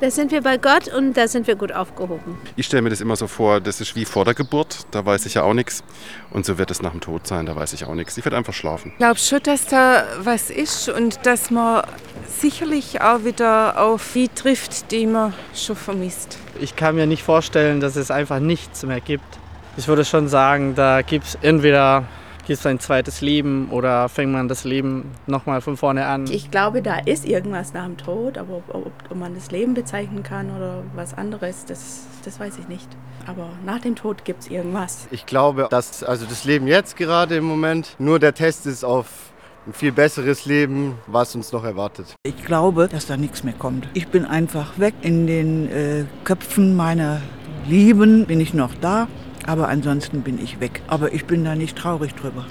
Da sind wir bei Gott und da sind wir gut aufgehoben. Ich stelle mir das immer so vor, das ist wie vor der Geburt, da weiß ich ja auch nichts. Und so wird es nach dem Tod sein, da weiß ich auch nichts. Ich werde einfach schlafen. Ich glaube schon, dass da was ist und dass man sicherlich auch wieder auf die trifft, die man schon vermisst. Ich kann mir nicht vorstellen, dass es einfach nichts mehr gibt. Ich würde schon sagen, da gibt es entweder gibt's ein zweites Leben oder fängt man das Leben nochmal von vorne an. Ich glaube, da ist irgendwas nach dem Tod, aber ob, ob, ob man das Leben bezeichnen kann oder was anderes, das, das weiß ich nicht. Aber nach dem Tod gibt es irgendwas. Ich glaube, dass also das Leben jetzt gerade im Moment nur der Test ist auf ein viel besseres Leben, was uns noch erwartet. Ich glaube, dass da nichts mehr kommt. Ich bin einfach weg. In den äh, Köpfen meiner Lieben bin ich noch da, aber ansonsten bin ich weg. Aber ich bin da nicht traurig drüber.